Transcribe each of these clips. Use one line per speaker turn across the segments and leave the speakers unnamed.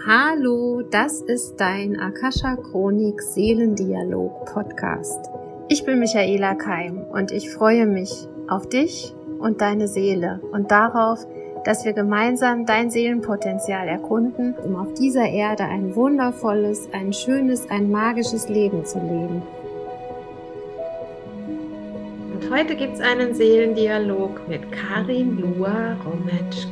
Hallo, das ist dein Akasha Chronik Seelendialog Podcast. Ich bin Michaela Keim und ich freue mich auf dich und deine Seele und darauf, dass wir gemeinsam dein Seelenpotenzial erkunden, um auf dieser Erde ein wundervolles, ein schönes, ein magisches Leben zu leben. Und heute gibt es einen Seelendialog mit Karin Lua Rometsch.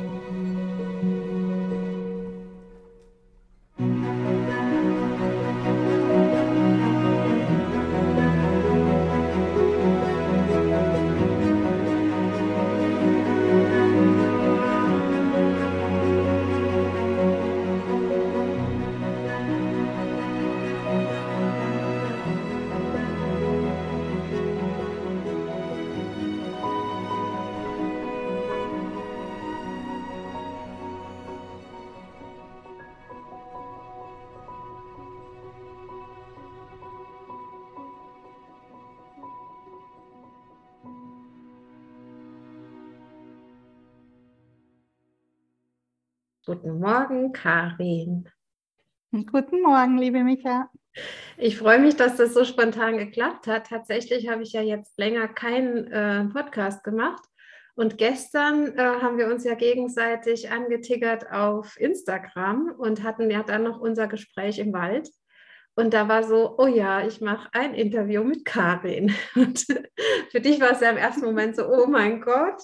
Guten Morgen, Karin.
Guten Morgen, liebe Micha.
Ich freue mich, dass das so spontan geklappt hat. Tatsächlich habe ich ja jetzt länger keinen äh, Podcast gemacht. Und gestern äh, haben wir uns ja gegenseitig angetiggert auf Instagram und hatten ja dann noch unser Gespräch im Wald. Und da war so, oh ja, ich mache ein Interview mit Karin. Und für dich war es ja im ersten Moment so, oh mein Gott.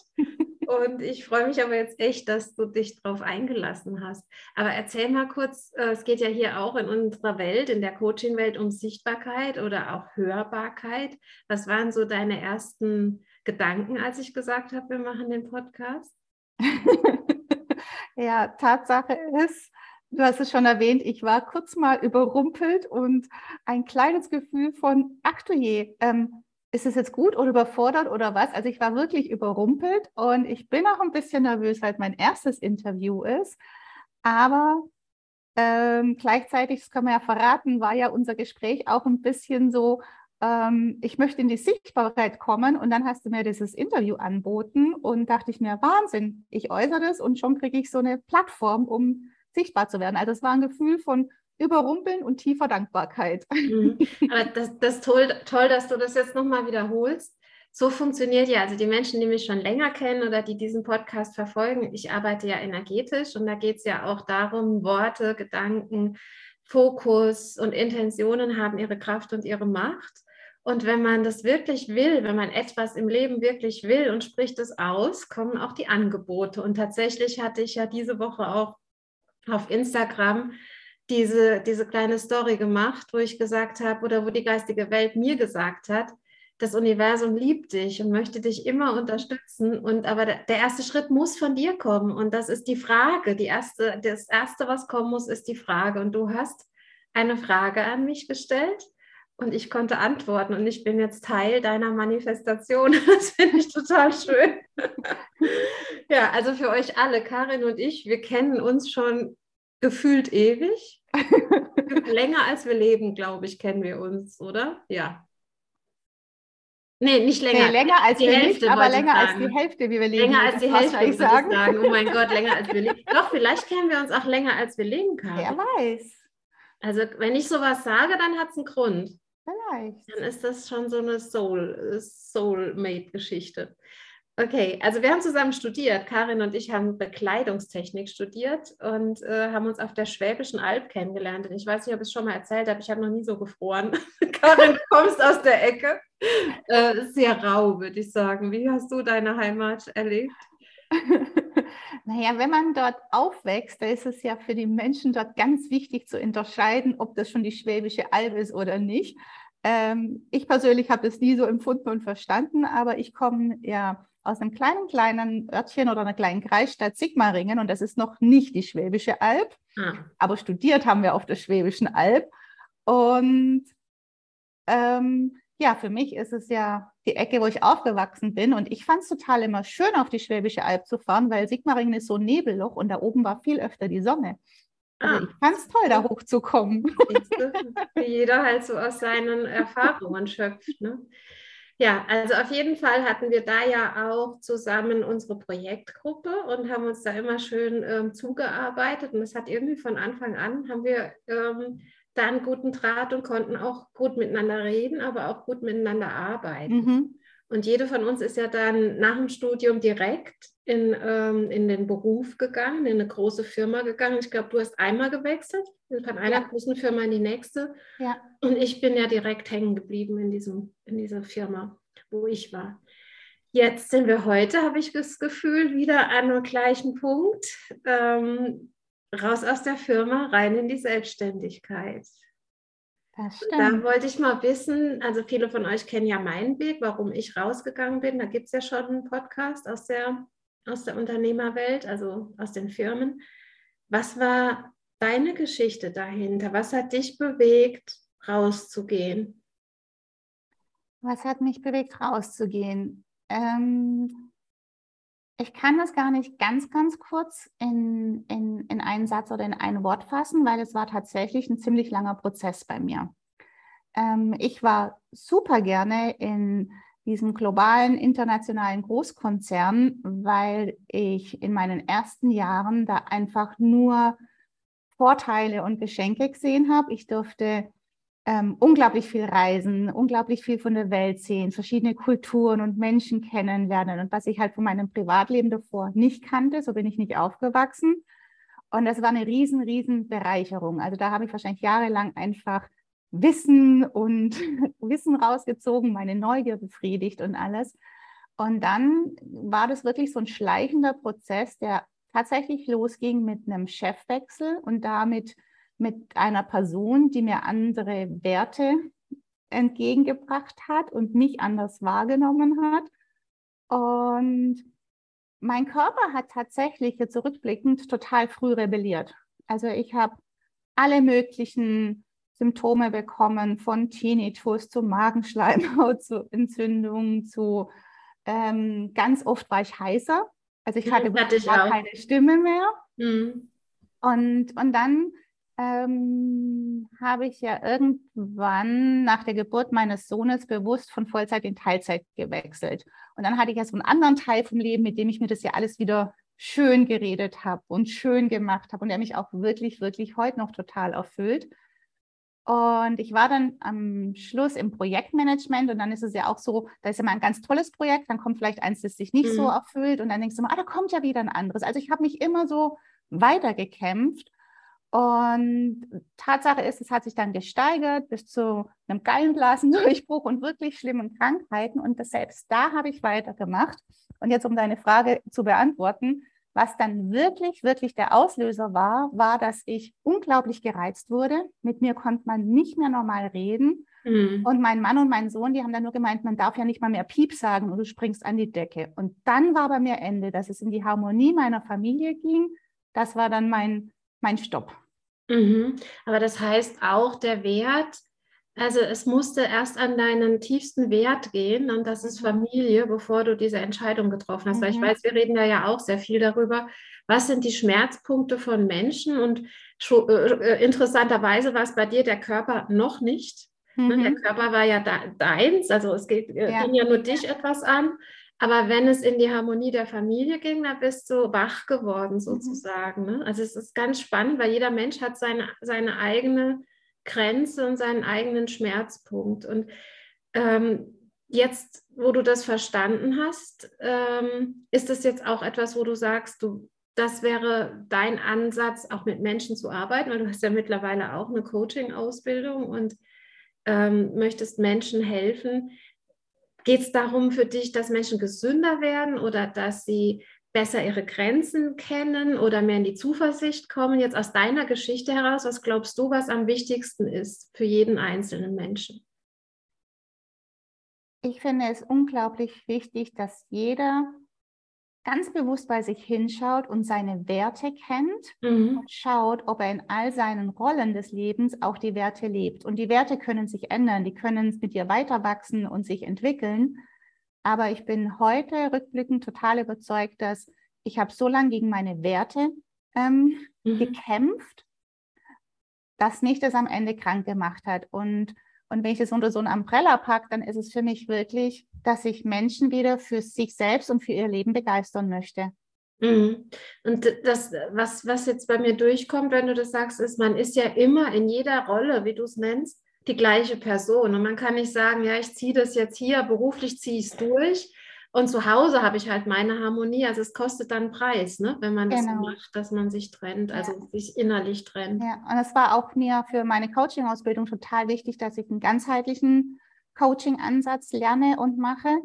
Und ich freue mich aber jetzt echt, dass du dich darauf eingelassen hast. Aber erzähl mal kurz, äh, es geht ja hier auch in unserer Welt, in der Coaching-Welt um Sichtbarkeit oder auch Hörbarkeit. Was waren so deine ersten Gedanken, als ich gesagt habe, wir machen den Podcast?
ja, Tatsache ist, du hast es schon erwähnt, ich war kurz mal überrumpelt und ein kleines Gefühl von, ach du je, ähm, ist es jetzt gut oder überfordert oder was? Also ich war wirklich überrumpelt und ich bin auch ein bisschen nervös, weil mein erstes Interview ist. Aber ähm, gleichzeitig, das kann man ja verraten, war ja unser Gespräch auch ein bisschen so, ähm, ich möchte in die Sichtbarkeit kommen und dann hast du mir dieses Interview anboten und dachte ich mir, Wahnsinn, ich äußere das und schon kriege ich so eine Plattform, um sichtbar zu werden. Also es war ein Gefühl von Überrumpeln und tiefer Dankbarkeit.
Mhm. Aber das, das ist toll, toll, dass du das jetzt nochmal wiederholst. So funktioniert ja, also die Menschen, die mich schon länger kennen oder die diesen Podcast verfolgen, ich arbeite ja energetisch und da geht es ja auch darum, Worte, Gedanken, Fokus und Intentionen haben ihre Kraft und ihre Macht. Und wenn man das wirklich will, wenn man etwas im Leben wirklich will und spricht es aus, kommen auch die Angebote. Und tatsächlich hatte ich ja diese Woche auch auf Instagram diese, diese kleine Story gemacht, wo ich gesagt habe, oder wo die geistige Welt mir gesagt hat, das Universum liebt dich und möchte dich immer unterstützen. Und aber der, erste Schritt muss von dir kommen. Und das ist die Frage. Die erste, das erste, was kommen muss, ist die Frage. Und du hast eine Frage an mich gestellt und ich konnte antworten. Und ich bin jetzt Teil deiner Manifestation. Das finde ich total schön. ja, also für euch alle, Karin und ich, wir kennen uns schon gefühlt ewig. länger als wir leben, glaube ich, kennen wir uns, oder? Ja. Nee, nicht länger. Nee,
länger als die Hälfte, nicht, aber länger als die Hälfte, wie wir leben.
Länger als die Hälfte, würde ich sagen. sagen. Oh mein Gott, länger als wir leben. Doch, vielleicht kennen wir uns auch länger, als wir leben können.
Wer weiß.
Also, wenn ich sowas sage, dann hat es einen Grund.
Vielleicht.
Dann ist das schon so eine Soul, Soulmate-Geschichte. Okay, also wir haben zusammen studiert. Karin und ich haben Bekleidungstechnik studiert und äh, haben uns auf der Schwäbischen Alb kennengelernt. Und ich weiß nicht, ob ich es schon mal erzählt habe, ich habe noch nie so gefroren. Karin, du kommst aus der Ecke. Äh, sehr rau, würde ich sagen. Wie hast du deine Heimat erlebt?
naja, wenn man dort aufwächst, da ist es ja für die Menschen dort ganz wichtig zu unterscheiden, ob das schon die Schwäbische Alb ist oder nicht. Ähm, ich persönlich habe es nie so empfunden und verstanden, aber ich komme ja aus einem kleinen, kleinen Örtchen oder einer kleinen Kreisstadt Sigmaringen und das ist noch nicht die Schwäbische Alb, ah. aber studiert haben wir auf der Schwäbischen Alb und ähm, ja, für mich ist es ja die Ecke, wo ich aufgewachsen bin und ich fand es total immer schön, auf die Schwäbische Alb zu fahren, weil Sigmaringen ist so ein Nebelloch und da oben war viel öfter die Sonne. Also ah. ich fand es toll, da hochzukommen.
Wie jeder halt so aus seinen Erfahrungen schöpft. Ne? Ja, also auf jeden Fall hatten wir da ja auch zusammen unsere Projektgruppe und haben uns da immer schön ähm, zugearbeitet. Und es hat irgendwie von Anfang an, haben wir ähm, da einen guten Draht und konnten auch gut miteinander reden, aber auch gut miteinander arbeiten. Mhm. Und jede von uns ist ja dann nach dem Studium direkt in, ähm, in den Beruf gegangen, in eine große Firma gegangen. Ich glaube, du hast einmal gewechselt, von einer ja. großen Firma in die nächste. Ja. Und ich bin ja direkt hängen geblieben in, diesem, in dieser Firma, wo ich war. Jetzt sind wir heute, habe ich das Gefühl, wieder an dem gleichen Punkt. Ähm, raus aus der Firma, rein in die Selbstständigkeit. Da wollte ich mal wissen, also viele von euch kennen ja meinen Weg, warum ich rausgegangen bin. Da gibt es ja schon einen Podcast aus der, aus der Unternehmerwelt, also aus den Firmen. Was war deine Geschichte dahinter? Was hat dich bewegt, rauszugehen?
Was hat mich bewegt, rauszugehen? Ähm, ich kann das gar nicht ganz, ganz kurz in, in, in einen Satz oder in ein Wort fassen, weil es war tatsächlich ein ziemlich langer Prozess bei mir. Ähm, ich war super gerne in diesem globalen internationalen Großkonzern, weil ich in meinen ersten Jahren da einfach nur Vorteile und Geschenke gesehen habe. Ich durfte ähm, unglaublich viel reisen, unglaublich viel von der Welt sehen, verschiedene Kulturen und Menschen kennenlernen. Und was ich halt von meinem Privatleben davor nicht kannte, so bin ich nicht aufgewachsen. Und das war eine riesen, riesen Bereicherung. Also da habe ich wahrscheinlich jahrelang einfach Wissen und Wissen rausgezogen, meine Neugier befriedigt und alles. Und dann war das wirklich so ein schleichender Prozess, der tatsächlich losging mit einem Chefwechsel und damit mit einer Person, die mir andere Werte entgegengebracht hat und mich anders wahrgenommen hat. Und mein Körper hat tatsächlich jetzt zurückblickend total früh rebelliert. Also ich habe alle möglichen Symptome bekommen, von Tinnitus zu Magenschleimhaut, zu Entzündungen, zu ähm, ganz oft war ich heißer. Also ich hatte, hatte ich keine Stimme mehr. Mhm. Und, und dann ähm, habe ich ja irgendwann nach der Geburt meines Sohnes bewusst von Vollzeit in Teilzeit gewechselt. Und dann hatte ich ja so einen anderen Teil vom Leben, mit dem ich mir das ja alles wieder schön geredet habe und schön gemacht habe und der mich auch wirklich, wirklich heute noch total erfüllt. Und ich war dann am Schluss im Projektmanagement und dann ist es ja auch so, da ist mal ein ganz tolles Projekt, dann kommt vielleicht eins, das sich nicht mhm. so erfüllt und dann denkst du mal, ah, da kommt ja wieder ein anderes. Also ich habe mich immer so weitergekämpft und Tatsache ist, es hat sich dann gesteigert bis zu einem Gallenblasendurchbruch und wirklich schlimmen Krankheiten. Und das, selbst da habe ich weitergemacht. Und jetzt, um deine Frage zu beantworten, was dann wirklich, wirklich der Auslöser war, war, dass ich unglaublich gereizt wurde. Mit mir konnte man nicht mehr normal reden. Mhm. Und mein Mann und mein Sohn, die haben dann nur gemeint, man darf ja nicht mal mehr Piep sagen und du springst an die Decke. Und dann war bei mir Ende, dass es in die Harmonie meiner Familie ging. Das war dann mein mein Stopp.
Mhm. Aber das heißt auch der Wert, also es musste erst an deinen tiefsten Wert gehen und das ist Familie, bevor du diese Entscheidung getroffen hast. Mhm. Weil ich mhm. weiß, wir reden da ja auch sehr viel darüber, was sind die Schmerzpunkte von Menschen und äh, äh, interessanterweise war es bei dir der Körper noch nicht. Mhm. Der Körper war ja da, deins, also es geht, äh, ja. ging ja nur dich etwas an. Aber wenn es in die Harmonie der Familie ging, dann bist du wach geworden mhm. sozusagen. Ne? Also es ist ganz spannend, weil jeder Mensch hat seine, seine eigene Grenze und seinen eigenen Schmerzpunkt. Und ähm, jetzt, wo du das verstanden hast, ähm, ist das jetzt auch etwas, wo du sagst, du, das wäre dein Ansatz, auch mit Menschen zu arbeiten, weil du hast ja mittlerweile auch eine Coaching-Ausbildung und ähm, möchtest Menschen helfen, Geht es darum für dich, dass Menschen gesünder werden oder dass sie besser ihre Grenzen kennen oder mehr in die Zuversicht kommen? Jetzt aus deiner Geschichte heraus, was glaubst du, was am wichtigsten ist für jeden einzelnen Menschen?
Ich finde es unglaublich wichtig, dass jeder ganz bewusst bei sich hinschaut und seine Werte kennt mhm. und schaut, ob er in all seinen Rollen des Lebens auch die Werte lebt. Und die Werte können sich ändern, die können mit dir weiter wachsen und sich entwickeln. Aber ich bin heute rückblickend total überzeugt, dass ich habe so lange gegen meine Werte ähm, mhm. gekämpft, dass mich das am Ende krank gemacht hat. Und Und wenn ich es unter so ein Umbrella packe, dann ist es für mich wirklich, dass ich Menschen wieder für sich selbst und für ihr Leben begeistern möchte.
Mhm. Und das, was, was jetzt bei mir durchkommt, wenn du das sagst, ist, man ist ja immer in jeder Rolle, wie du es nennst, die gleiche Person. Und man kann nicht sagen, ja, ich ziehe das jetzt hier, beruflich ziehe ich es durch. Und zu Hause habe ich halt meine Harmonie. Also es kostet dann Preis, ne? wenn man genau. das macht, dass man sich trennt, also ja. sich innerlich trennt.
Ja, und es war auch mir für meine Coaching-Ausbildung total wichtig, dass ich einen ganzheitlichen Coaching-Ansatz lerne und mache,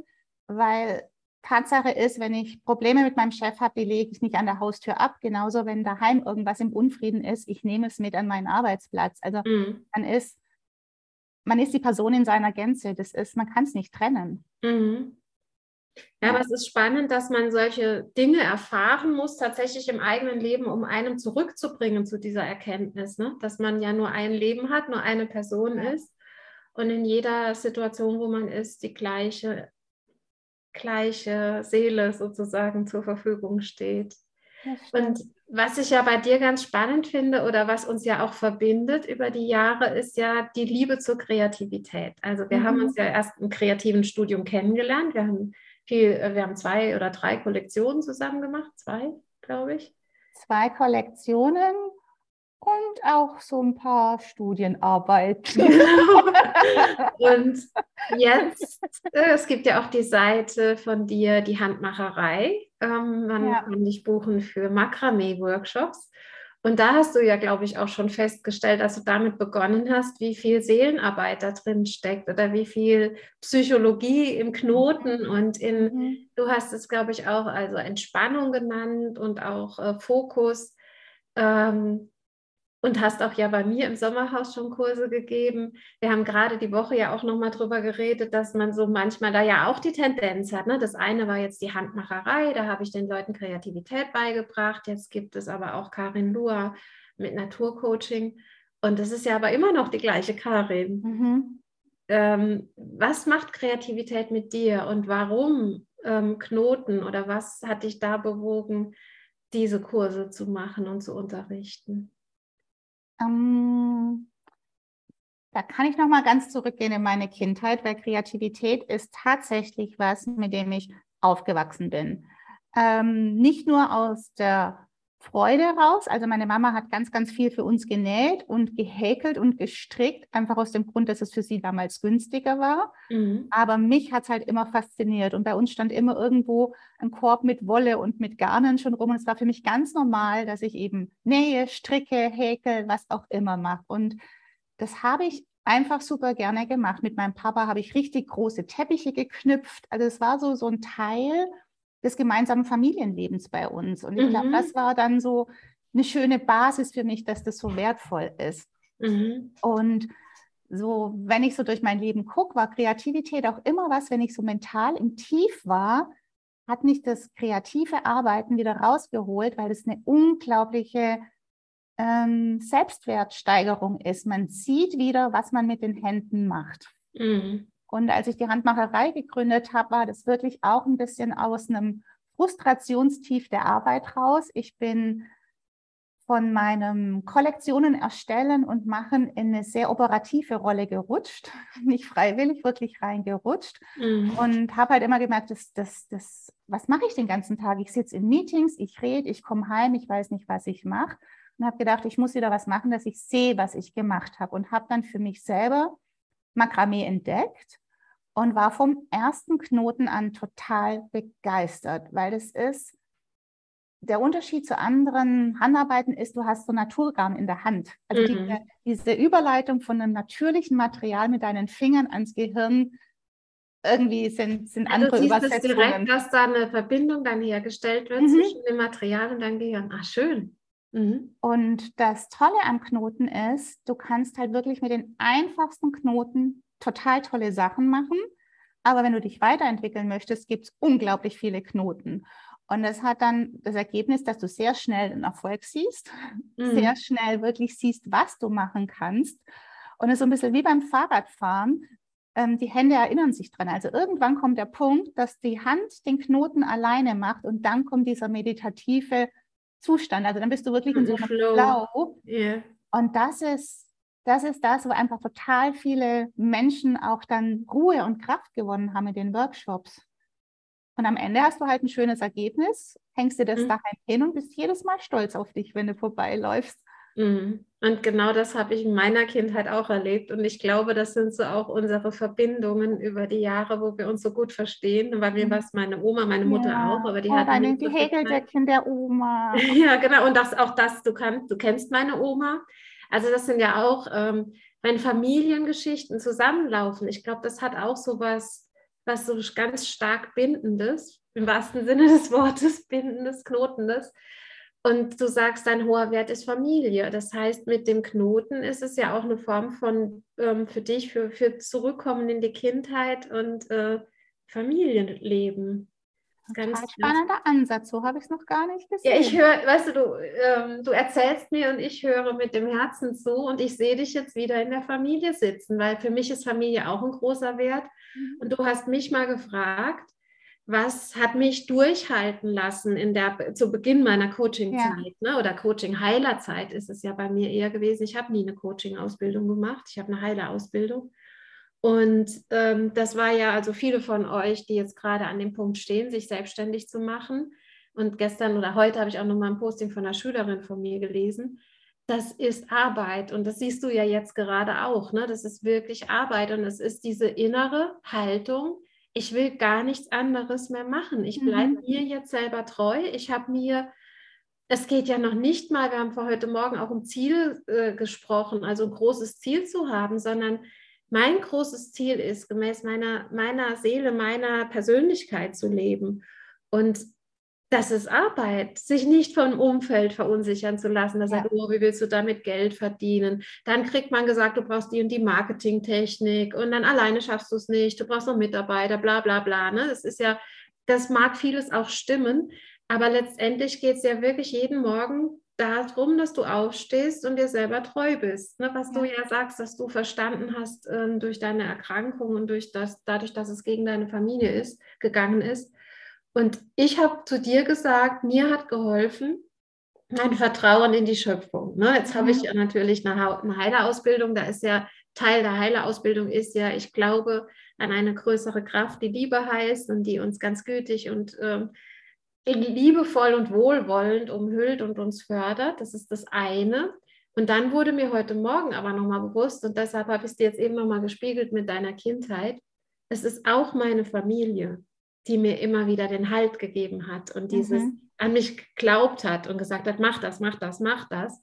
weil Tatsache ist, wenn ich Probleme mit meinem Chef habe, die lege ich nicht an der Haustür ab. Genauso, wenn daheim irgendwas im Unfrieden ist, ich nehme es mit an meinen Arbeitsplatz. Also mhm. man ist, man ist die Person in seiner Gänze. Das ist, man kann es nicht trennen.
Mhm. Ja, aber es ist spannend, dass man solche Dinge erfahren muss, tatsächlich im eigenen Leben, um einem zurückzubringen zu dieser Erkenntnis, ne? dass man ja nur ein Leben hat, nur eine Person ja. ist und in jeder Situation, wo man ist, die gleiche gleiche Seele sozusagen zur Verfügung steht. Und was ich ja bei dir ganz spannend finde oder was uns ja auch verbindet über die Jahre, ist ja die Liebe zur Kreativität. Also wir mhm. haben uns ja erst im kreativen Studium kennengelernt. Wir haben viel, äh, wir haben zwei oder drei Kollektionen zusammen gemacht, zwei, glaube ich.
Zwei Kollektionen und auch so ein paar Studienarbeiten.
und jetzt, äh, es gibt ja auch die Seite von dir, die Handmacherei. Ähm, man ja. kann dich buchen für Makramee-Workshops. Und da hast du ja, glaube ich, auch schon festgestellt, als du damit begonnen hast, wie viel Seelenarbeit da drin steckt oder wie viel Psychologie im Knoten und in, mhm. du hast es, glaube ich, auch also Entspannung genannt und auch äh, Fokus. Ähm, und hast auch ja bei mir im Sommerhaus schon Kurse gegeben. Wir haben gerade die Woche ja auch nochmal drüber geredet, dass man so manchmal da ja auch die Tendenz hat. Ne? Das eine war jetzt die Handmacherei, da habe ich den Leuten Kreativität beigebracht. Jetzt gibt es aber auch Karin Lua mit Naturcoaching. Und das ist ja aber immer noch die gleiche Karin. Mhm. Ähm, was macht Kreativität mit dir und warum ähm, Knoten oder was hat dich da bewogen, diese Kurse zu machen und zu unterrichten?
Ähm, da kann ich noch mal ganz zurückgehen in meine Kindheit, weil Kreativität ist tatsächlich was, mit dem ich aufgewachsen bin. Ähm, nicht nur aus der Freude raus. Also meine Mama hat ganz, ganz viel für uns genäht und gehäkelt und gestrickt, einfach aus dem Grund, dass es für sie damals günstiger war. Mhm. Aber mich hat es halt immer fasziniert und bei uns stand immer irgendwo ein Korb mit Wolle und mit Garnen schon rum und es war für mich ganz normal, dass ich eben nähe, stricke, häkel, was auch immer mache. Und das habe ich einfach super gerne gemacht. Mit meinem Papa habe ich richtig große Teppiche geknüpft. Also es war so, so ein Teil des gemeinsamen Familienlebens bei uns. Und ich mhm. glaube, das war dann so eine schöne Basis für mich, dass das so wertvoll ist. Mhm. Und so, wenn ich so durch mein Leben gucke, war Kreativität auch immer was, wenn ich so mental im Tief war, hat mich das kreative Arbeiten wieder rausgeholt, weil es eine unglaubliche ähm, Selbstwertsteigerung ist. Man sieht wieder, was man mit den Händen macht. Mhm. Und als ich die Handmacherei gegründet habe, war das wirklich auch ein bisschen aus einem Frustrationstief der Arbeit raus. Ich bin von meinem Kollektionen erstellen und machen in eine sehr operative Rolle gerutscht, nicht freiwillig, wirklich reingerutscht mhm. und habe halt immer gemerkt, dass, dass, dass, was mache ich den ganzen Tag? Ich sitze in Meetings, ich rede, ich komme heim, ich weiß nicht, was ich mache und habe gedacht, ich muss wieder was machen, dass ich sehe, was ich gemacht habe und habe dann für mich selber Makramee entdeckt und war vom ersten Knoten an total begeistert, weil das ist, der Unterschied zu anderen Handarbeiten ist, du hast so Naturgarn in der Hand. Also mhm. die, diese Überleitung von einem natürlichen Material mit deinen Fingern ans Gehirn, irgendwie sind, sind
also andere siehst Übersetzungen. direkt, dass da eine Verbindung dann hergestellt wird mhm. zwischen dem Material und deinem Gehirn. Ach, schön.
Mhm. Und das Tolle am Knoten ist, du kannst halt wirklich mit den einfachsten Knoten total tolle Sachen machen. Aber wenn du dich weiterentwickeln möchtest, gibt es unglaublich viele Knoten. Und das hat dann das Ergebnis, dass du sehr schnell den Erfolg siehst, mhm. sehr schnell wirklich siehst, was du machen kannst. Und es ist so ein bisschen wie beim Fahrradfahren. Ähm, die Hände erinnern sich dran. Also irgendwann kommt der Punkt, dass die Hand den Knoten alleine macht und dann kommt dieser meditative Zustand. Also dann bist du wirklich in so einem Flow. Flow. Yeah. Und das ist das ist das, wo einfach total viele Menschen auch dann Ruhe und Kraft gewonnen haben in den Workshops. Und am Ende hast du halt ein schönes Ergebnis, hängst dir das mhm. daheim hin und bist jedes Mal stolz auf dich, wenn du vorbeiläufst.
Mhm. Und genau das habe ich in meiner Kindheit auch erlebt. Und ich glaube, das sind so auch unsere Verbindungen über die Jahre, wo wir uns so gut verstehen. Bei mir mhm. war es meine Oma, meine Mutter
ja.
auch, aber die
oh,
hat
deine, die Häkeldeckchen der Oma.
ja, genau. Und das auch das, du kannst, du kennst meine Oma. Also das sind ja auch, ähm, wenn Familiengeschichten zusammenlaufen. Ich glaube, das hat auch so was, was so ganz stark bindendes, im wahrsten Sinne des Wortes, bindendes, knotendes. Und du sagst, dein hoher Wert ist Familie. Das heißt, mit dem Knoten ist es ja auch eine Form von ähm, für dich, für, für Zurückkommen in die Kindheit und äh, Familienleben.
Ganz, ganz spannender Ansatz, so habe ich es noch gar nicht gesehen.
Ja, ich höre, weißt du, du, ähm, du erzählst mir und ich höre mit dem Herzen zu und ich sehe dich jetzt wieder in der Familie sitzen, weil für mich ist Familie auch ein großer Wert. Mhm. Und du hast mich mal gefragt, was hat mich durchhalten lassen in der, zu Beginn meiner Coaching-Zeit ja. ne, oder Coaching-Heilerzeit ist es ja bei mir eher gewesen. Ich habe nie eine Coaching-Ausbildung gemacht, ich habe eine Heiler-Ausbildung. Und ähm, das war ja also viele von euch, die jetzt gerade an dem Punkt stehen, sich selbstständig zu machen. Und gestern oder heute habe ich auch noch mal ein Posting von einer Schülerin von mir gelesen. Das ist Arbeit und das siehst du ja jetzt gerade auch. Ne? Das ist wirklich Arbeit und es ist diese innere Haltung, ich will gar nichts anderes mehr machen. Ich bleibe mhm. mir jetzt selber treu. Ich habe mir, es geht ja noch nicht mal, wir haben vor heute Morgen auch um Ziel äh, gesprochen, also ein großes Ziel zu haben, sondern mein großes Ziel ist, gemäß meiner, meiner Seele, meiner Persönlichkeit zu leben. Und das ist Arbeit, sich nicht vom Umfeld verunsichern zu lassen. Da ja. sagt, oh, wie willst du damit Geld verdienen? Dann kriegt man gesagt, du brauchst die und die Marketingtechnik und dann alleine schaffst du es nicht, du brauchst noch Mitarbeiter, bla bla bla. Ne? Das ist ja, das mag vieles auch stimmen, aber letztendlich geht es ja wirklich jeden Morgen darum, dass du aufstehst und dir selber treu bist. Ne? Was ja. du ja sagst, dass du verstanden hast ähm, durch deine Erkrankung und durch das, dadurch, dass es gegen deine Familie ist, gegangen ist und ich habe zu dir gesagt, mir hat geholfen, mein Vertrauen in die Schöpfung. Ne? Jetzt habe ich mhm. ja natürlich eine, eine Heilerausbildung, da ist ja Teil der Heilerausbildung ist ja, ich glaube an eine größere Kraft, die Liebe heißt und die uns ganz gütig und ähm, liebevoll und wohlwollend umhüllt und uns fördert. Das ist das eine. Und dann wurde mir heute Morgen aber nochmal bewusst, und deshalb habe ich es dir jetzt eben nochmal gespiegelt mit deiner Kindheit, es ist auch meine Familie die mir immer wieder den Halt gegeben hat und dieses mhm. an mich geglaubt hat und gesagt hat, mach das, mach das, mach das.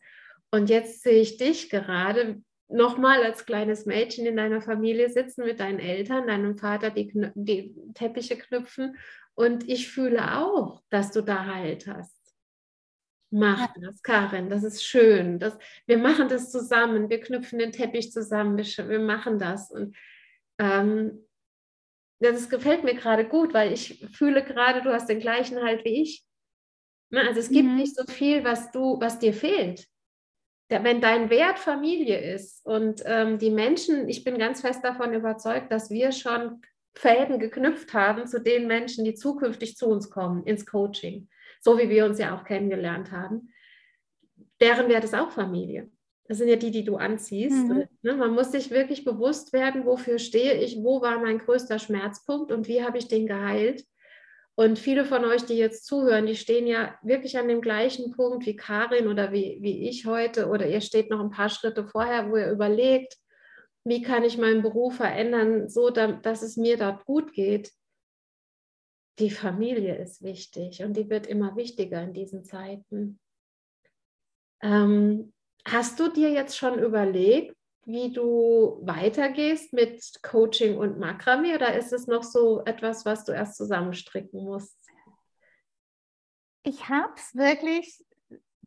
Und jetzt sehe ich dich gerade nochmal als kleines Mädchen in deiner Familie sitzen mit deinen Eltern, deinem Vater die, die Teppiche knüpfen und ich fühle auch, dass du da Halt hast. Mach das, Karin, das ist schön. Das, wir machen das zusammen, wir knüpfen den Teppich zusammen, wir, wir machen das. Und ähm, das gefällt mir gerade gut, weil ich fühle gerade, du hast den gleichen Halt wie ich. Ne, also es gibt mhm. nicht so viel, was du, was dir fehlt. Wenn dein Wert Familie ist und ähm, die Menschen, ich bin ganz fest davon überzeugt, dass wir schon Fäden geknüpft haben zu den Menschen, die zukünftig zu uns kommen, ins Coaching, so wie wir uns ja auch kennengelernt haben. Deren Wert ist auch Familie. Das sind ja die, die du anziehst. Mhm. Ne, man muss sich wirklich bewusst werden, wofür stehe ich, wo war mein größter Schmerzpunkt und wie habe ich den geheilt. Und viele von euch, die jetzt zuhören, die stehen ja wirklich an dem gleichen Punkt wie Karin oder wie, wie ich heute. Oder ihr steht noch ein paar Schritte vorher, wo ihr überlegt, wie kann ich meinen Beruf verändern, so dass es mir dort gut geht. Die Familie ist wichtig und die wird immer wichtiger in diesen Zeiten. Ähm, Hast du dir jetzt schon überlegt, wie du weitergehst mit Coaching und Makramee oder ist es noch so etwas, was du erst zusammenstricken musst?
Ich habe es wirklich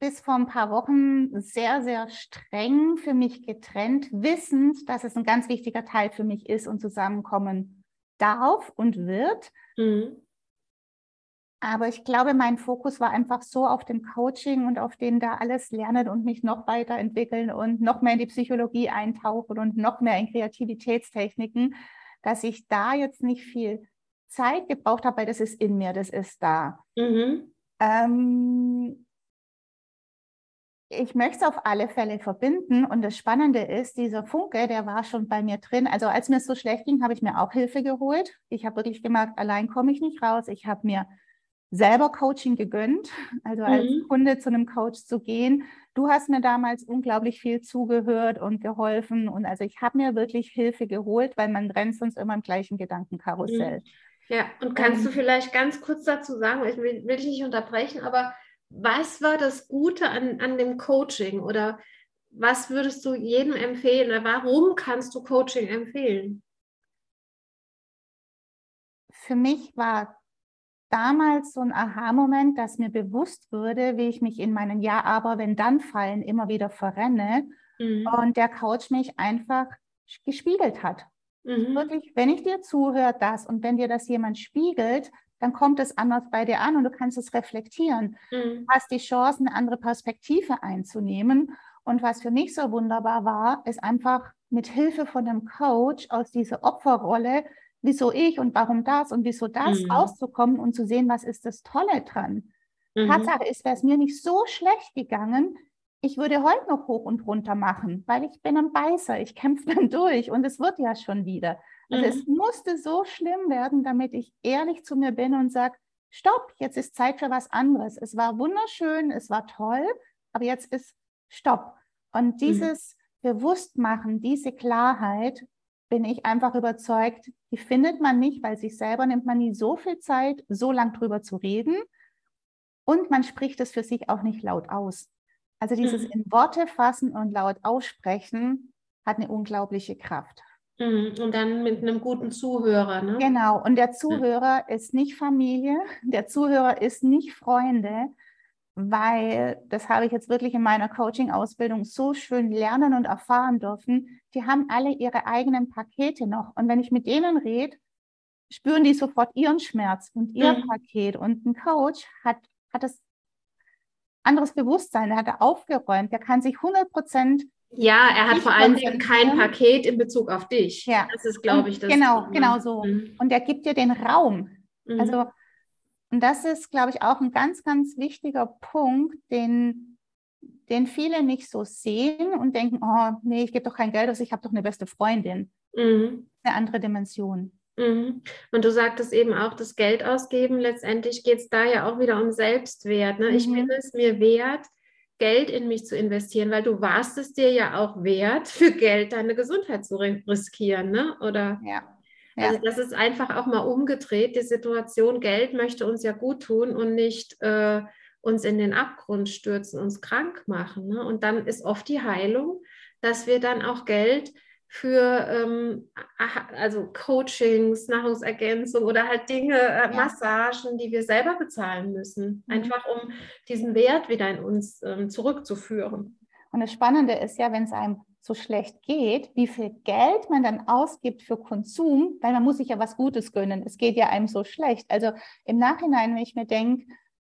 bis vor ein paar Wochen sehr, sehr streng für mich getrennt, wissend, dass es ein ganz wichtiger Teil für mich ist und zusammenkommen darf und wird. Mhm. Aber ich glaube, mein Fokus war einfach so auf dem Coaching und auf den da alles lernen und mich noch weiterentwickeln und noch mehr in die Psychologie eintauchen und noch mehr in Kreativitätstechniken, dass ich da jetzt nicht viel Zeit gebraucht habe, weil das ist in mir, das ist da. Mhm. Ähm, ich möchte es auf alle Fälle verbinden. Und das Spannende ist, dieser Funke, der war schon bei mir drin. Also als mir es so schlecht ging, habe ich mir auch Hilfe geholt. Ich habe wirklich gemerkt, allein komme ich nicht raus. Ich habe mir selber Coaching gegönnt, also als mhm. Kunde zu einem Coach zu gehen. Du hast mir damals unglaublich viel zugehört und geholfen. Und also ich habe mir wirklich Hilfe geholt, weil man rennt sonst immer im gleichen Gedankenkarussell.
Mhm. Ja, und kannst um, du vielleicht ganz kurz dazu sagen, ich will, will dich nicht unterbrechen, aber was war das Gute an, an dem Coaching oder was würdest du jedem empfehlen oder warum kannst du Coaching empfehlen?
Für mich war damals so ein Aha-Moment, dass mir bewusst wurde, wie ich mich in meinen Ja, aber wenn dann Fallen immer wieder verrenne mhm. und der Coach mich einfach gespiegelt hat. Mhm. Wirklich, wenn ich dir zuhöre, das und wenn dir das jemand spiegelt, dann kommt es anders bei dir an und du kannst es reflektieren. Mhm. Hast die Chance, eine andere Perspektive einzunehmen. Und was für mich so wunderbar war, ist einfach mit Hilfe von einem Coach aus dieser Opferrolle, wieso ich und warum das und wieso das mhm. rauszukommen und zu sehen, was ist das Tolle dran. Mhm. Tatsache ist, wäre es mir nicht so schlecht gegangen, ich würde heute noch hoch und runter machen, weil ich bin ein Beißer, ich kämpfe dann durch und es wird ja schon wieder. Also mhm. es musste so schlimm werden, damit ich ehrlich zu mir bin und sage, stopp, jetzt ist Zeit für was anderes. Es war wunderschön, es war toll, aber jetzt ist Stopp. Und mhm. dieses mhm. Bewusstmachen, diese Klarheit, bin ich einfach überzeugt, die findet man nicht, weil sich selber nimmt man nie so viel Zeit, so lang drüber zu reden. Und man spricht es für sich auch nicht laut aus. Also dieses mhm. in Worte fassen und laut aussprechen hat eine unglaubliche Kraft.
Mhm. Und dann mit einem guten Zuhörer. Ne?
Genau, und der Zuhörer ist nicht Familie, der Zuhörer ist nicht Freunde, weil das habe ich jetzt wirklich in meiner Coaching-Ausbildung so schön lernen und erfahren dürfen. Die haben alle ihre eigenen Pakete noch. Und wenn ich mit denen rede, spüren die sofort ihren Schmerz und ihr mhm. Paket. Und ein Coach hat, hat das anderes Bewusstsein, der hat er aufgeräumt, der kann sich 100 Prozent
ja, er hat vor allen Dingen kein Paket in Bezug auf dich.
Ja.
Das ist, glaube ich, das.
Genau, genau so. Mhm. Und er gibt dir den Raum. Mhm. Also, und das ist, glaube ich, auch ein ganz, ganz wichtiger Punkt, den, den viele nicht so sehen und denken, oh, nee, ich gebe doch kein Geld aus, ich habe doch eine beste Freundin. Mhm. Eine andere Dimension.
Mhm. Und du sagtest eben auch, das Geld ausgeben, letztendlich geht es da ja auch wieder um Selbstwert. Ne? Ich bin mhm. es mir wert, Geld in mich zu investieren, weil du warst es dir ja auch wert, für Geld deine Gesundheit zu riskieren, ne? Oder?
Ja.
ja. Also das ist einfach auch mal umgedreht. Die Situation, Geld möchte uns ja gut tun und nicht äh, uns in den Abgrund stürzen, uns krank machen. Ne? Und dann ist oft die Heilung, dass wir dann auch Geld für ähm, also Coachings, Nahrungsergänzung oder halt Dinge, äh. Massagen, die wir selber bezahlen müssen, mhm. einfach um diesen Wert wieder in uns ähm, zurückzuführen.
Und das Spannende ist ja, wenn es einem so schlecht geht, wie viel Geld man dann ausgibt für Konsum, weil man muss sich ja was Gutes gönnen. Es geht ja einem so schlecht. Also im Nachhinein, wenn ich mir denke,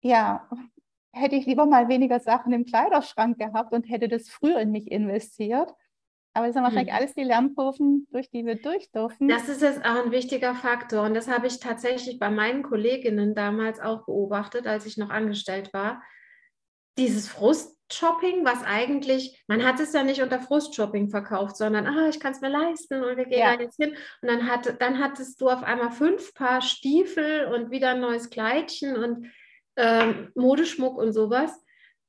ja, hätte ich lieber mal weniger Sachen im Kleiderschrank gehabt und hätte das früher in mich investiert, aber das sind wahrscheinlich hm. alles die Lernkurven, durch die wir durch dürfen.
Das ist jetzt auch ein wichtiger Faktor. Und das habe ich tatsächlich bei meinen Kolleginnen damals auch beobachtet, als ich noch angestellt war. Dieses Frustshopping, was eigentlich, man hat es ja nicht unter Frustshopping verkauft, sondern, ah, ich kann es mir leisten und wir gehen ja. da jetzt hin. Und dann, hat, dann hattest du auf einmal fünf Paar Stiefel und wieder ein neues Kleidchen und ähm, Modeschmuck und sowas.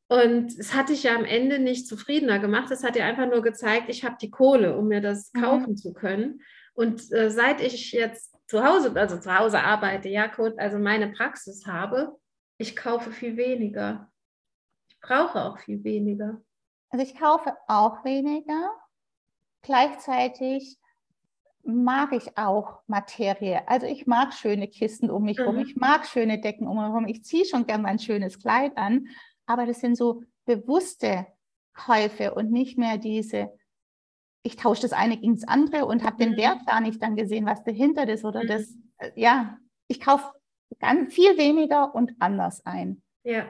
Und es hat dich ja am Ende nicht zufriedener gemacht. Es hat dir einfach nur gezeigt, ich habe die Kohle, um mir das mhm. kaufen mhm. zu können. Und äh, seit ich jetzt zu Hause, also zu Hause arbeite, ja, also meine Praxis habe, ich kaufe viel weniger. Ich brauche auch viel weniger.
Also ich kaufe auch weniger. Gleichzeitig mag ich auch Materie. Also ich mag schöne Kisten um mich herum, mhm. ich mag schöne Decken um mich herum. Ich ziehe schon gerne mein schönes Kleid an aber das sind so bewusste Käufe und nicht mehr diese, ich tausche das eine gegen das andere und habe den mhm. Wert gar nicht dann gesehen, was dahinter ist oder mhm. das, äh, ja, ich kaufe ganz viel weniger und anders ein.
Ja.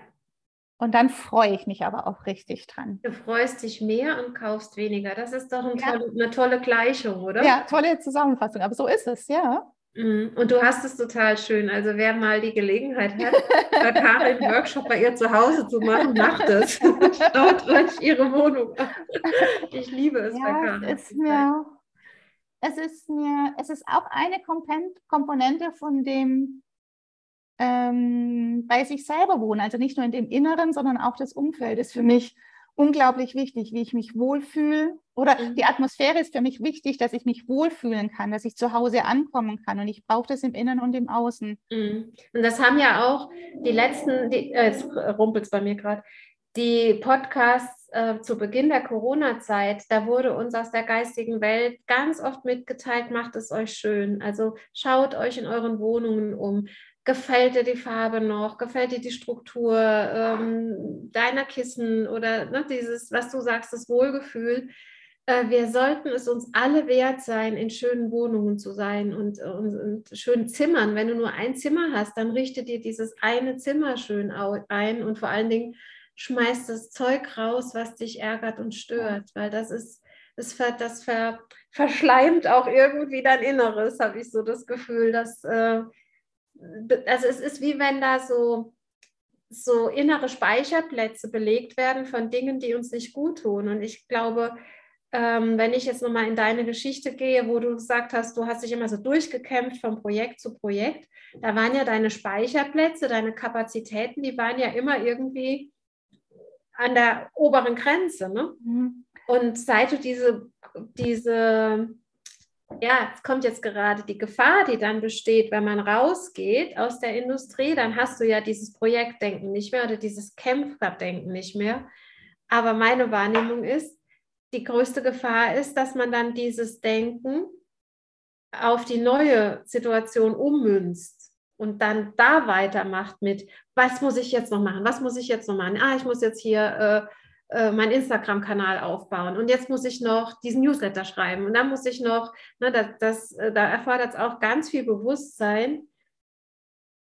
Und dann freue ich mich aber auch richtig dran.
Du freust dich mehr und kaufst weniger. Das ist doch ein ja. tolle, eine tolle Gleichung, oder?
Ja, tolle Zusammenfassung. Aber so ist es, ja.
Mhm. Und du hast es total schön. Also wer mal die Gelegenheit hat, bei Karin einen Workshop bei ihr zu Hause zu machen, macht es. Schaut euch ihre Wohnung an. Ich liebe es
ja,
bei Karin.
Es ist, mir, es, ist mir, es ist auch eine Komponente von dem ähm, bei sich selber wohnen. Also nicht nur in dem Inneren, sondern auch das Umfeld ist für mich unglaublich wichtig, wie ich mich wohlfühle. Oder mhm. die Atmosphäre ist für mich wichtig, dass ich mich wohlfühlen kann, dass ich zu Hause ankommen kann. Und ich brauche das im Innen und im Außen.
Mhm. Und das haben ja auch die letzten, die, äh, jetzt rumpelt es bei mir gerade, die Podcasts äh, zu Beginn der Corona-Zeit, da wurde uns aus der geistigen Welt ganz oft mitgeteilt, macht es euch schön. Also schaut euch in euren Wohnungen um, gefällt dir die Farbe noch, gefällt dir die Struktur ähm, deiner Kissen oder ne, dieses, was du sagst, das Wohlgefühl. Äh, wir sollten es uns alle wert sein, in schönen Wohnungen zu sein und, und, und, schönen Zimmern. Wenn du nur ein Zimmer hast, dann richte dir dieses eine Zimmer schön ein und vor allen Dingen schmeiß das Zeug raus, was dich ärgert und stört, weil das ist das, ver, das ver, verschleimt auch irgendwie dein Inneres, habe ich so das Gefühl, dass äh, also es ist wie wenn da so, so innere Speicherplätze belegt werden von Dingen, die uns nicht gut tun. Und ich glaube, ähm, wenn ich jetzt nochmal in deine Geschichte gehe, wo du gesagt hast, du hast dich immer so durchgekämpft von Projekt zu Projekt, da waren ja deine Speicherplätze, deine Kapazitäten, die waren ja immer irgendwie an der oberen Grenze. Ne? Mhm. Und seit du diese, diese ja, es kommt jetzt gerade die Gefahr, die dann besteht, wenn man rausgeht aus der Industrie, dann hast du ja dieses Projektdenken nicht mehr oder dieses Kämpferdenken nicht mehr. Aber meine Wahrnehmung ist, die größte Gefahr ist, dass man dann dieses Denken auf die neue Situation ummünzt und dann da weitermacht mit, was muss ich jetzt noch machen, was muss ich jetzt noch machen, ah, ich muss jetzt hier äh, äh, meinen Instagram-Kanal aufbauen und jetzt muss ich noch diesen Newsletter schreiben und dann muss ich noch, ne, das, das, äh, da erfordert es auch ganz viel Bewusstsein,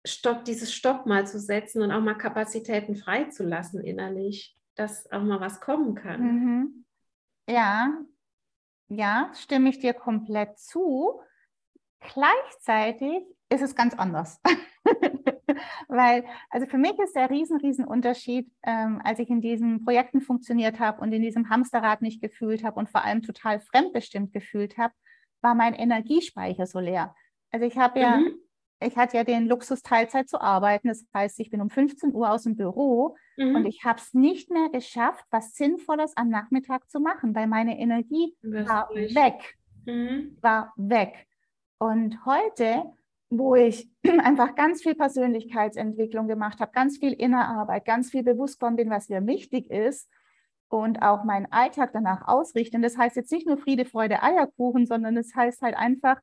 Stopp, dieses Stopp mal zu setzen und auch mal Kapazitäten freizulassen innerlich, dass auch mal was kommen kann.
Mhm. Ja, ja, stimme ich dir komplett zu. Gleichzeitig ist es ganz anders. Weil, also für mich ist der riesen, riesen Unterschied, ähm, als ich in diesen Projekten funktioniert habe und in diesem Hamsterrad nicht gefühlt habe und vor allem total fremdbestimmt gefühlt habe, war mein Energiespeicher so leer. Also ich habe ja, mhm. ich hatte ja den Luxus, Teilzeit zu arbeiten. Das heißt, ich bin um 15 Uhr aus dem Büro mhm. und ich habe es nicht mehr geschafft, was Sinnvolles am Nachmittag zu machen, weil meine Energie war weg. Mhm. War weg. Und heute wo ich einfach ganz viel Persönlichkeitsentwicklung gemacht habe, ganz viel Innerarbeit, ganz viel bewusst geworden bin, was mir wichtig ist und auch meinen Alltag danach ausrichten. Das heißt jetzt nicht nur Friede, Freude, Eierkuchen, sondern es das heißt halt einfach,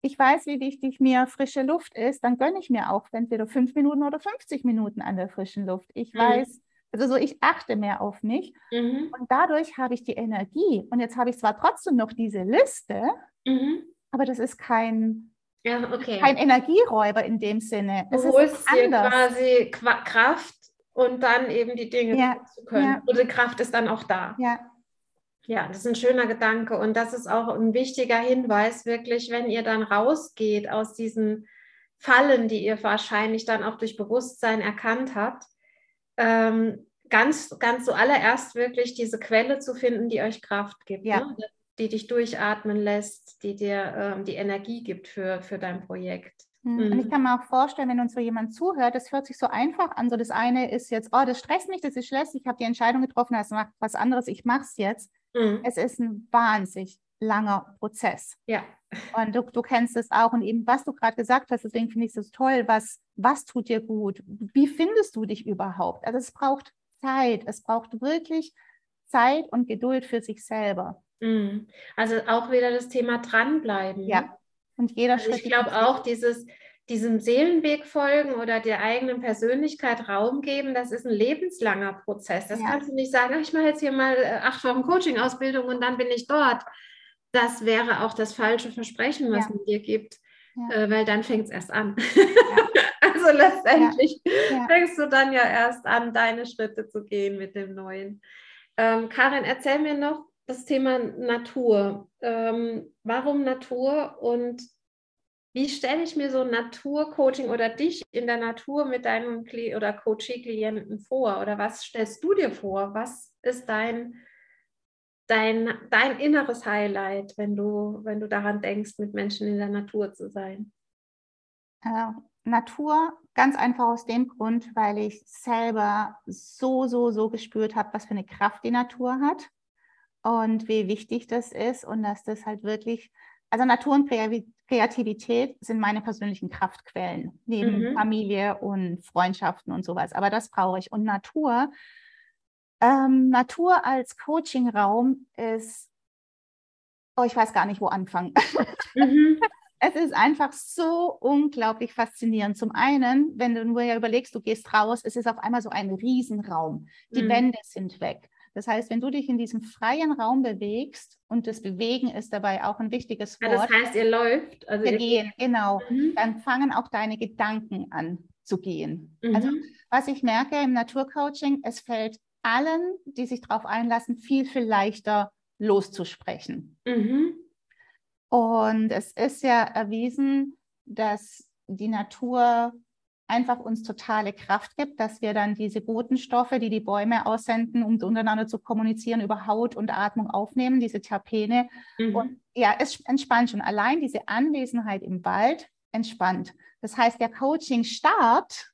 ich weiß, wie wichtig mir frische Luft ist, dann gönne ich mir auch entweder fünf Minuten oder 50 Minuten an der frischen Luft. Ich mhm. weiß, also so, ich achte mehr auf mich mhm. und dadurch habe ich die Energie. Und jetzt habe ich zwar trotzdem noch diese Liste, mhm. aber das ist kein ja, okay. Kein Energieräuber in dem Sinne.
Es du holst dir quasi Kraft und dann eben die Dinge ja. zu können. Ja. Und die Kraft ist dann auch da.
Ja.
Ja, das ist ein schöner Gedanke und das ist auch ein wichtiger Hinweis, wirklich, wenn ihr dann rausgeht aus diesen Fallen, die ihr wahrscheinlich dann auch durch Bewusstsein erkannt habt, ähm, ganz, ganz zuallererst wirklich diese Quelle zu finden, die euch Kraft gibt. Ja. Ne? Die dich durchatmen lässt, die dir ähm, die Energie gibt für, für dein Projekt.
Mhm. Und ich kann mir auch vorstellen, wenn uns so jemand zuhört, das hört sich so einfach an. So das eine ist jetzt, oh, das stresst mich, das ist schlecht, ich habe die Entscheidung getroffen, das macht was anderes, ich mache es jetzt. Mhm. Es ist ein wahnsinnig langer Prozess.
Ja.
Und du, du kennst es auch. Und eben, was du gerade gesagt hast, deswegen finde ich es toll, was, was tut dir gut? Wie findest du dich überhaupt? Also es braucht Zeit, es braucht wirklich Zeit und Geduld für sich selber.
Mhm. Also auch wieder das Thema dranbleiben.
Ja. Und jeder
also Schritt. Ich glaube auch, dieses, diesem Seelenweg folgen oder der eigenen Persönlichkeit Raum geben, das ist ein lebenslanger Prozess. Das ja. kannst du nicht sagen, ich mache jetzt hier mal äh, acht Wochen Coaching-Ausbildung und dann bin ich dort. Das wäre auch das falsche Versprechen, was ja. man dir gibt, ja. äh, weil dann fängt es erst an. also letztendlich fängst du dann ja erst an, deine Schritte zu gehen mit dem Neuen. Ähm, Karin, erzähl mir noch, das Thema Natur. Ähm, warum Natur und Wie stelle ich mir so Naturcoaching oder dich in der Natur mit deinem Kli oder Coaching-Klienten vor? Oder was stellst du dir vor? Was ist dein, dein, dein inneres Highlight, wenn du, wenn du daran denkst, mit Menschen in der Natur zu sein?
Äh, Natur ganz einfach aus dem Grund, weil ich selber so, so, so gespürt habe, was für eine Kraft die Natur hat und wie wichtig das ist und dass das halt wirklich, also Natur und Kreativität sind meine persönlichen Kraftquellen, neben mhm. Familie und Freundschaften und sowas. Aber das brauche ich. Und Natur, ähm, Natur als Coachingraum ist, oh, ich weiß gar nicht, wo anfangen. Mhm. es ist einfach so unglaublich faszinierend. Zum einen, wenn du nur ja überlegst, du gehst raus, es ist auf einmal so ein Riesenraum. Die mhm. Wände sind weg. Das heißt, wenn du dich in diesem freien Raum bewegst und das Bewegen ist dabei auch ein wichtiges Wort.
Ja, das heißt, ihr läuft.
Also ihr gehen, genau. Mhm. Dann fangen auch deine Gedanken an zu gehen. Mhm. Also was ich merke im Naturcoaching, es fällt allen, die sich darauf einlassen, viel, viel leichter loszusprechen. Mhm. Und es ist ja erwiesen, dass die Natur einfach uns totale Kraft gibt, dass wir dann diese guten Stoffe, die die Bäume aussenden, um untereinander zu kommunizieren, über Haut und Atmung aufnehmen, diese Terpene. Mhm. Und ja, es entspannt schon. Allein diese Anwesenheit im Wald entspannt. Das heißt, der Coaching-Start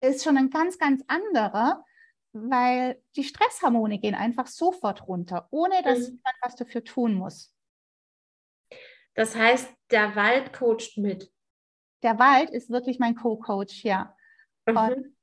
ist schon ein ganz, ganz anderer, weil die Stresshormone gehen einfach sofort runter, ohne dass mhm. man was dafür tun muss.
Das heißt, der Wald coacht mit
der Wald ist wirklich mein Co-Coach, ja. Mhm.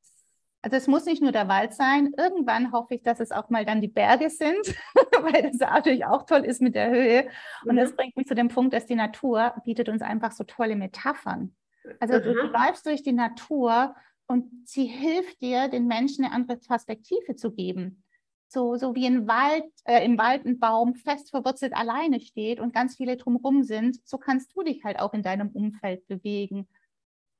also es muss nicht nur der Wald sein. Irgendwann hoffe ich, dass es auch mal dann die Berge sind, weil das natürlich auch toll ist mit der Höhe. Und mhm. das bringt mich zu dem Punkt, dass die Natur bietet uns einfach so tolle Metaphern. Also mhm. du, du läufst durch die Natur und sie hilft dir, den Menschen eine andere Perspektive zu geben so, so wie ein Wald, äh, im Wald ein Baum fest verwurzelt alleine steht und ganz viele drumherum sind, so kannst du dich halt auch in deinem Umfeld bewegen.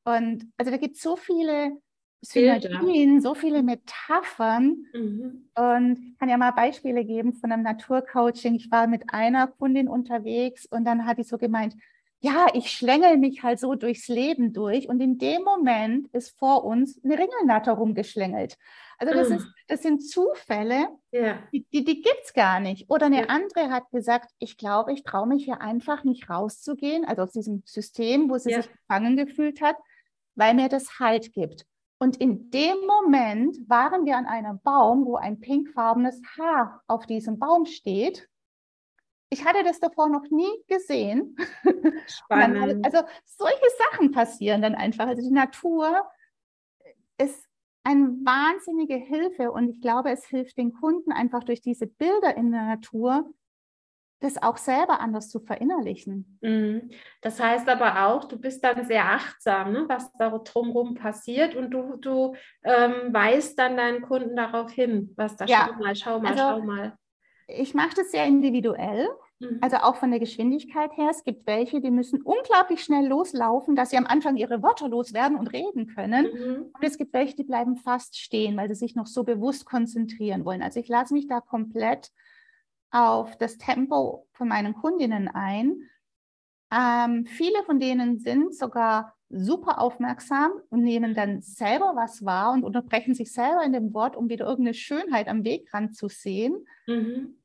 Und also da gibt es so viele Synergien, so viele Metaphern. Mhm. Und ich kann ja mal Beispiele geben von einem Naturcoaching. Ich war mit einer Kundin unterwegs und dann hat die so gemeint, ja, ich schlängel mich halt so durchs Leben durch und in dem Moment ist vor uns eine Ringelnatter rumgeschlängelt. Also das, ist, ah. das sind Zufälle, ja. die, die, die gibt es gar nicht. Oder eine ja. andere hat gesagt, ich glaube, ich traue mich hier einfach nicht rauszugehen, also aus diesem System, wo sie ja. sich gefangen gefühlt hat, weil mir das Halt gibt. Und in dem Moment waren wir an einem Baum, wo ein pinkfarbenes Haar auf diesem Baum steht. Ich hatte das davor noch nie gesehen. Spannend. also solche Sachen passieren dann einfach. Also die Natur ist eine wahnsinnige Hilfe und ich glaube, es hilft den Kunden einfach durch diese Bilder in der Natur, das auch selber anders zu verinnerlichen.
Mhm. Das heißt aber auch, du bist dann sehr achtsam, ne, was da drumherum passiert und du, du ähm, weist dann deinen Kunden darauf hin, was da, ja. schau mal, schau mal, also, schau mal.
Ich mache das sehr individuell. Mhm. Also auch von der Geschwindigkeit her. Es gibt welche, die müssen unglaublich schnell loslaufen, dass sie am Anfang ihre Wörter loswerden und reden können. Mhm. Und es gibt welche, die bleiben fast stehen, weil sie sich noch so bewusst konzentrieren wollen. Also ich lasse mich da komplett auf das Tempo von meinen Kundinnen ein. Ähm, viele von denen sind sogar super aufmerksam und nehmen dann selber was wahr und unterbrechen sich selber in dem Wort, um wieder irgendeine Schönheit am Wegrand zu sehen. Mhm.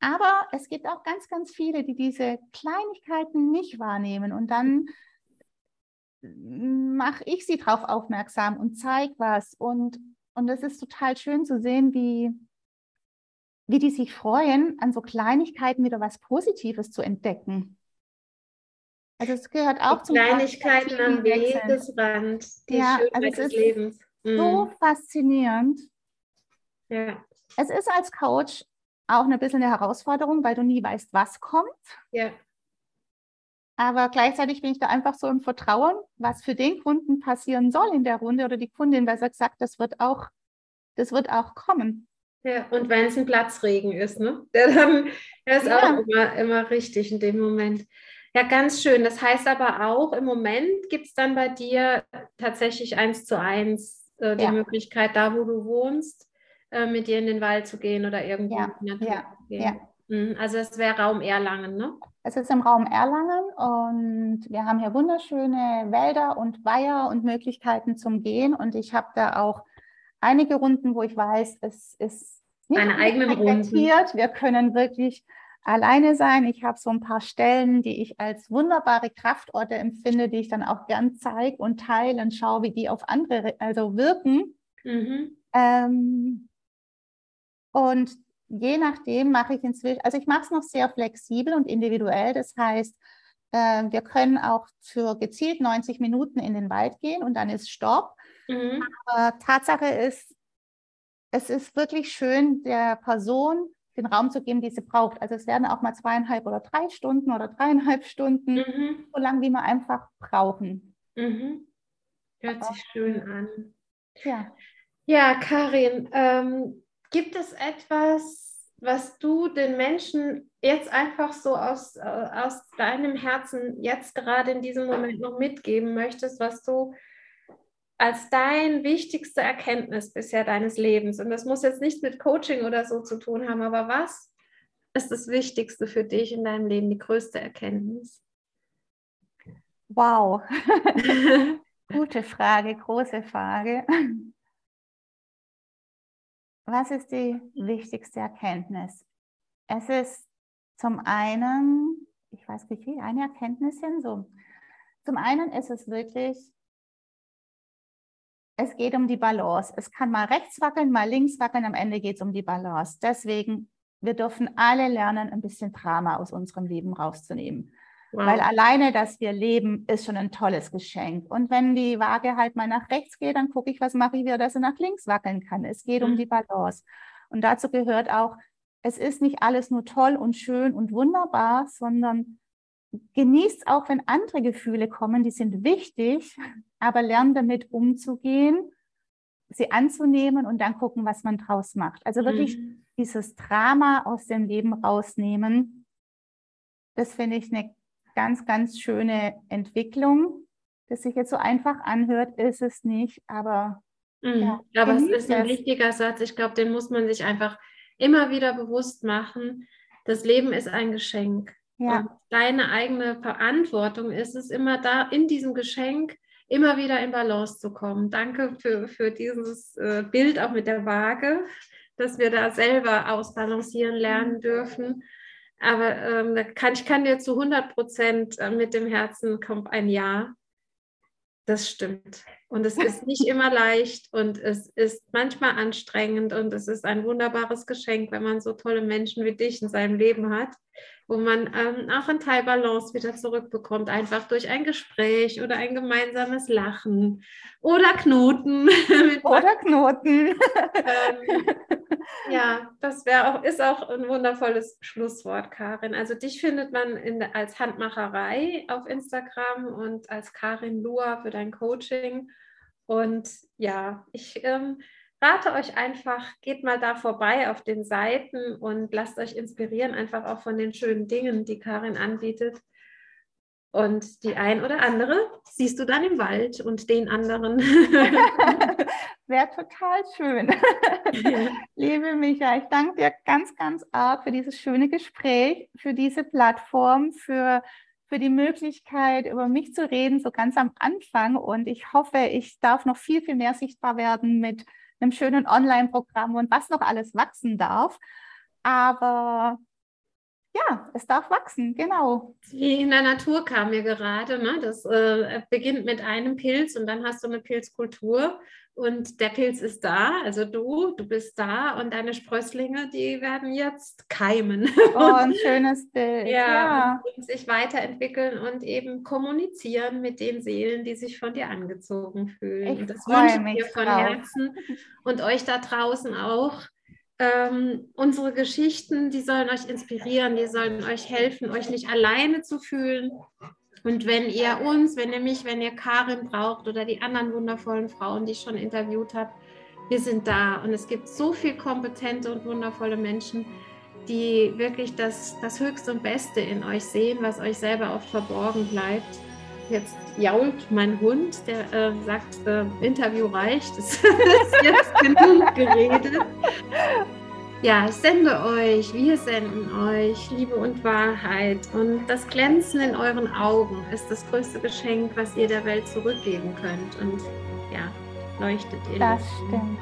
Aber es gibt auch ganz, ganz viele, die diese Kleinigkeiten nicht wahrnehmen und dann mache ich sie darauf aufmerksam und zeige was. Und, und es ist total schön zu sehen, wie, wie die sich freuen, an so Kleinigkeiten wieder was Positives zu entdecken.
Also es gehört auch die zum Kleinigkeiten am Wegesrand,
die ja, Schönheit also es des Lebens. So mhm. faszinierend. Ja. Es ist als Coach auch ein bisschen eine Herausforderung, weil du nie weißt, was kommt. Ja. Aber gleichzeitig bin ich da einfach so im Vertrauen, was für den Kunden passieren soll in der Runde oder die Kundin, weil sie sagt, das wird auch, das wird auch kommen.
Ja, und wenn es ein Platzregen ist, ne? Der dann der ist ja. auch immer, immer richtig in dem Moment. Ja, ganz schön. Das heißt aber auch, im Moment gibt es dann bei dir tatsächlich eins zu eins äh, die ja. Möglichkeit, da wo du wohnst, äh, mit dir in den Wald zu gehen oder irgendwo
ja,
in
die Natur ja, zu gehen. Ja.
Mhm, also es wäre Raum Erlangen, ne?
Es ist im Raum Erlangen und wir haben hier wunderschöne Wälder und Weiher und Möglichkeiten zum Gehen. Und ich habe da auch einige Runden, wo ich weiß, es ist
nicht Eine eigene Runden.
Wir können wirklich alleine sein. Ich habe so ein paar Stellen, die ich als wunderbare Kraftorte empfinde, die ich dann auch gern zeige und teile und schaue, wie die auf andere also wirken. Mhm. Ähm, und je nachdem mache ich inzwischen, also ich mache es noch sehr flexibel und individuell. Das heißt, äh, wir können auch für gezielt 90 Minuten in den Wald gehen und dann ist Stopp. Mhm. Aber Tatsache ist, es ist wirklich schön, der Person den Raum zu geben, die sie braucht. Also es werden auch mal zweieinhalb oder drei Stunden oder dreieinhalb Stunden, mhm. so lange wie wir einfach brauchen.
Mhm. Hört sich schön an. Ja, ja Karin, ähm, gibt es etwas, was du den Menschen jetzt einfach so aus, äh, aus deinem Herzen jetzt gerade in diesem Moment noch mitgeben möchtest, was du als dein wichtigste Erkenntnis bisher deines Lebens? Und das muss jetzt nichts mit Coaching oder so zu tun haben, aber was ist das Wichtigste für dich in deinem Leben, die größte Erkenntnis?
Wow. Gute Frage, große Frage. Was ist die wichtigste Erkenntnis? Es ist zum einen, ich weiß nicht wie, eine Erkenntnis hin so. Zum einen ist es wirklich, es geht um die Balance. Es kann mal rechts wackeln, mal links wackeln, am Ende geht es um die Balance. Deswegen, wir dürfen alle lernen, ein bisschen Drama aus unserem Leben rauszunehmen. Wow. Weil alleine, dass wir leben, ist schon ein tolles Geschenk. Und wenn die Waage halt mal nach rechts geht, dann gucke ich, was mache ich wieder, dass sie nach links wackeln kann. Es geht mhm. um die Balance. Und dazu gehört auch, es ist nicht alles nur toll und schön und wunderbar, sondern genießt auch, wenn andere Gefühle kommen, die sind wichtig, aber lernt damit umzugehen, sie anzunehmen und dann gucken, was man draus macht. Also wirklich mhm. dieses Drama aus dem Leben rausnehmen, das finde ich eine ganz, ganz schöne Entwicklung. Das sich jetzt so einfach anhört, ist es nicht, aber.
Mhm. Ja, aber es ist ein wichtiger Satz. Ich glaube, den muss man sich einfach immer wieder bewusst machen. Das Leben ist ein Geschenk. Ja. Und deine eigene Verantwortung ist es immer da, in diesem Geschenk immer wieder in Balance zu kommen. Danke für, für dieses äh, Bild auch mit der Waage, dass wir da selber ausbalancieren lernen mhm. dürfen. Aber ähm, kann, ich kann dir zu 100 Prozent äh, mit dem Herzen kommt ein Ja. Das stimmt. Und es ist nicht immer leicht und es ist manchmal anstrengend und es ist ein wunderbares Geschenk, wenn man so tolle Menschen wie dich in seinem Leben hat, wo man ähm, auch einen Teil Balance wieder zurückbekommt, einfach durch ein Gespräch oder ein gemeinsames Lachen oder Knoten.
oder Knoten.
ähm, ja, das wäre auch, ist auch ein wundervolles Schlusswort, Karin. Also dich findet man in, als Handmacherei auf Instagram und als Karin Lua für dein Coaching. Und ja, ich ähm, rate euch einfach, geht mal da vorbei auf den Seiten und lasst euch inspirieren, einfach auch von den schönen Dingen, die Karin anbietet. Und die ein oder andere siehst du dann im Wald und den anderen.
Wäre total schön. Liebe Micha, ich danke dir ganz, ganz arg für dieses schöne Gespräch, für diese Plattform, für für die Möglichkeit, über mich zu reden, so ganz am Anfang. Und ich hoffe, ich darf noch viel, viel mehr sichtbar werden mit einem schönen Online-Programm und was noch alles wachsen darf. Aber ja, es darf wachsen, genau.
Wie in der Natur kam mir gerade, ne? das äh, beginnt mit einem Pilz und dann hast du eine Pilzkultur und der Pilz ist da, also du, du bist da und deine Sprösslinge, die werden jetzt keimen.
Oh, ein schönes Bild.
ja, ja. Und sich weiterentwickeln und eben kommunizieren mit den Seelen, die sich von dir angezogen fühlen. Ich und das wünsche ich dir von drauf. Herzen und euch da draußen auch. Ähm, unsere Geschichten, die sollen euch inspirieren, die sollen euch helfen, euch nicht alleine zu fühlen, und wenn ihr uns, wenn ihr mich, wenn ihr Karin braucht oder die anderen wundervollen Frauen, die ich schon interviewt habe, wir sind da. Und es gibt so viel kompetente und wundervolle Menschen, die wirklich das, das Höchste und Beste in euch sehen, was euch selber oft verborgen bleibt. Jetzt jault mein Hund, der äh, sagt, äh, Interview reicht, es ist jetzt genug geredet. Ja, ich sende euch, wir senden euch Liebe und Wahrheit. Und das Glänzen in euren Augen ist das größte Geschenk, was ihr der Welt zurückgeben könnt. Und ja, leuchtet ihr.
Das stimmt.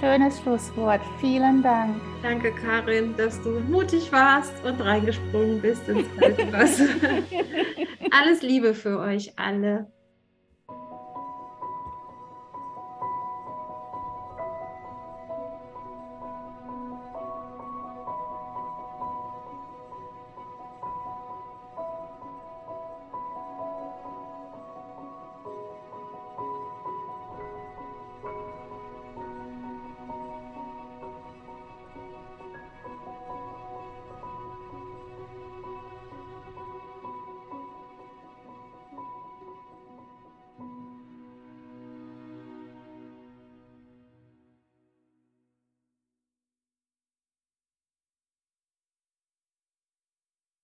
Schönes Schlusswort. Vielen Dank.
Danke, Karin, dass du mutig warst und reingesprungen bist ins kalte Wasser. Alles Liebe für euch alle.